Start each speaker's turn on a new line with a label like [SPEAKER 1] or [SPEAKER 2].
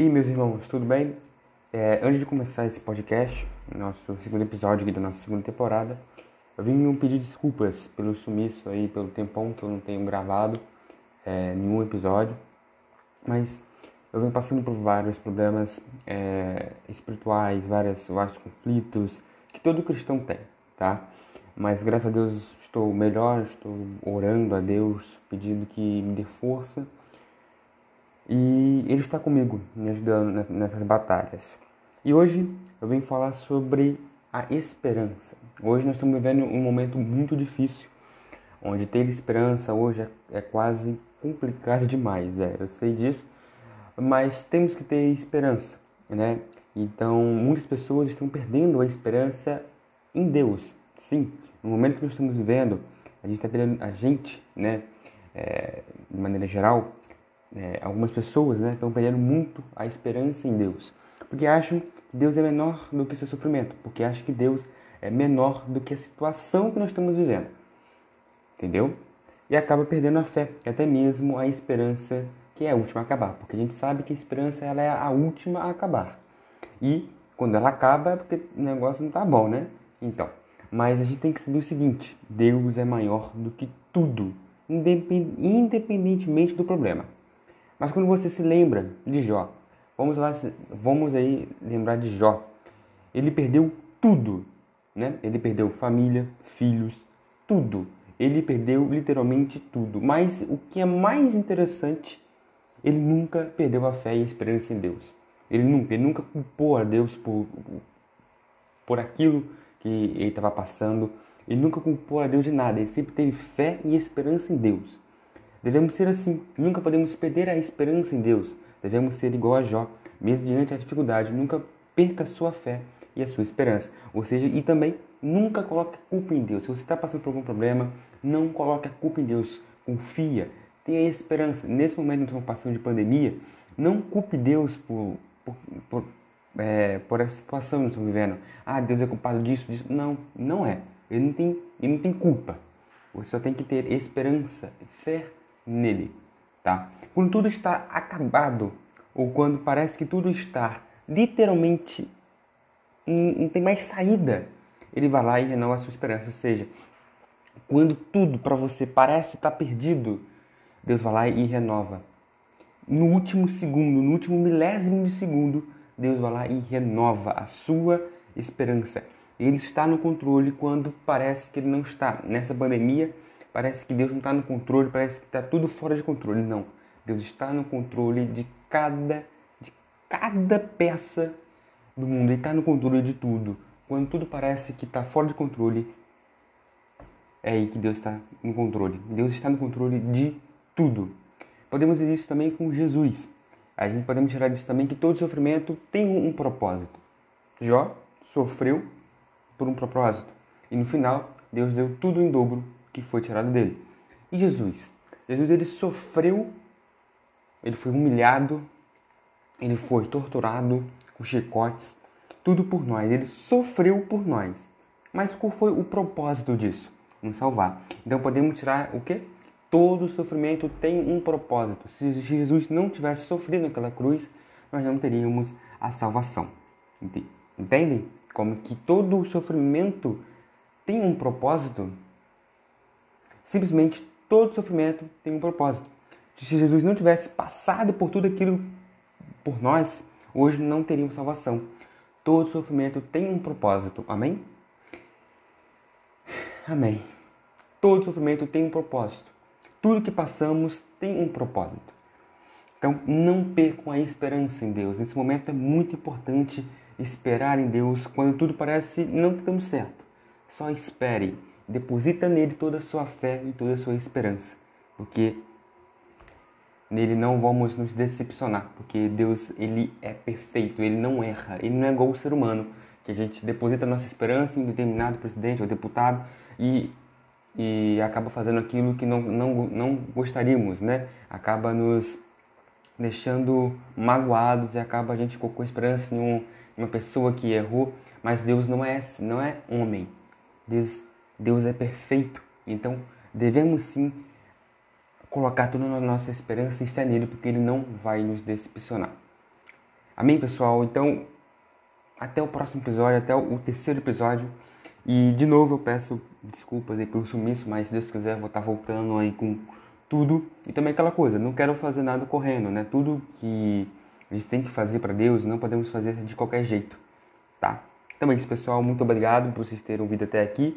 [SPEAKER 1] E meus irmãos, tudo bem? É, antes de começar esse podcast, nosso segundo episódio aqui da nossa segunda temporada, eu vim pedir desculpas pelo sumiço aí, pelo tempão que eu não tenho gravado é, nenhum episódio, mas eu venho passando por vários problemas é, espirituais, vários, vários conflitos que todo cristão tem, tá? Mas graças a Deus estou melhor, estou orando a Deus, pedindo que me dê força e Ele está comigo, me ajudando nessas batalhas. E hoje eu venho falar sobre a esperança. Hoje nós estamos vivendo um momento muito difícil, onde ter esperança hoje é, é quase complicado demais, é, eu sei disso, mas temos que ter esperança, né? Então muitas pessoas estão perdendo a esperança em Deus. Sim, no momento que nós estamos vivendo, a gente está perdendo a gente, né? É, de maneira geral, é, algumas pessoas né, estão perdendo muito a esperança em Deus, porque acham que Deus é menor do que seu sofrimento, porque acham que Deus é menor do que a situação que nós estamos vivendo. Entendeu? E acaba perdendo a fé, até mesmo a esperança que é a última a acabar, porque a gente sabe que a esperança ela é a última a acabar. E quando ela acaba é porque o negócio não está bom, né? Então, mas a gente tem que saber o seguinte: Deus é maior do que tudo, independentemente do problema. Mas quando você se lembra de Jó, vamos lá, vamos aí lembrar de Jó. Ele perdeu tudo, né? Ele perdeu família, filhos, tudo. Ele perdeu literalmente tudo. Mas o que é mais interessante, ele nunca perdeu a fé e a esperança em Deus. Ele nunca, ele nunca culpou a Deus por, por aquilo que ele estava passando. Ele nunca culpou a Deus de nada. Ele sempre teve fé e esperança em Deus. Devemos ser assim. Nunca podemos perder a esperança em Deus. Devemos ser igual a Jó, mesmo diante da dificuldade. Nunca perca sua fé e a sua esperança. Ou seja, e também nunca coloque a culpa em Deus. Se você está passando por algum problema, não coloque a culpa em Deus. Confia, tenha esperança. Nesse momento que estamos passando de pandemia, não culpe Deus por, por, por, é, por essa situação que nós estamos vivendo. Ah, Deus é culpado disso, disso. Não, não é. Ele não tem, ele não tem culpa. Você só tem que ter esperança, fé nele, tá? Quando tudo está acabado ou quando parece que tudo está literalmente não tem mais saída, ele vai lá e renova a sua esperança. Ou seja, quando tudo para você parece estar perdido, Deus vai lá e renova. No último segundo, no último milésimo de segundo, Deus vai lá e renova a sua esperança. Ele está no controle quando parece que ele não está. Nessa pandemia, Parece que Deus não está no controle, parece que está tudo fora de controle. Não. Deus está no controle de cada, de cada peça do mundo. Ele está no controle de tudo. Quando tudo parece que está fora de controle, é aí que Deus está no controle. Deus está no controle de tudo. Podemos ver isso também com Jesus. A gente podemos tirar disso também que todo sofrimento tem um propósito. Jó sofreu por um propósito. E no final, Deus deu tudo em dobro que foi tirado dele. E Jesus? Jesus ele sofreu, ele foi humilhado, ele foi torturado com chicotes, tudo por nós. Ele sofreu por nós. Mas qual foi o propósito disso? Nos salvar. Então podemos tirar o que? Todo sofrimento tem um propósito. Se Jesus não tivesse sofrido naquela cruz, nós não teríamos a salvação. Entendem? Como que todo sofrimento tem um propósito Simplesmente todo sofrimento tem um propósito. Se Jesus não tivesse passado por tudo aquilo por nós, hoje não teríamos salvação. Todo sofrimento tem um propósito. Amém? Amém. Todo sofrimento tem um propósito. Tudo que passamos tem um propósito. Então, não percam a esperança em Deus. Nesse momento é muito importante esperar em Deus quando tudo parece não dando certo. Só espere deposita nele toda a sua fé e toda a sua esperança, porque nele não vamos nos decepcionar, porque Deus ele é perfeito, ele não erra, ele não é igual o ser humano, que a gente deposita nossa esperança em um determinado presidente ou deputado e, e acaba fazendo aquilo que não, não, não gostaríamos, né? Acaba nos deixando magoados e acaba a gente colocou esperança em, um, uma pessoa que errou, mas Deus não é, não é homem. Deus Deus é perfeito. Então, devemos sim colocar toda a nossa esperança e fé nele, porque ele não vai nos decepcionar. Amém, pessoal? Então, até o próximo episódio, até o terceiro episódio. E de novo eu peço desculpas aí pelo sumiço, mas se Deus quiser vou estar voltando aí com tudo. E também aquela coisa, não quero fazer nada correndo, né? Tudo que a gente tem que fazer para Deus, não podemos fazer de qualquer jeito, tá? Então é isso, pessoal. Muito obrigado por vocês terem ouvido até aqui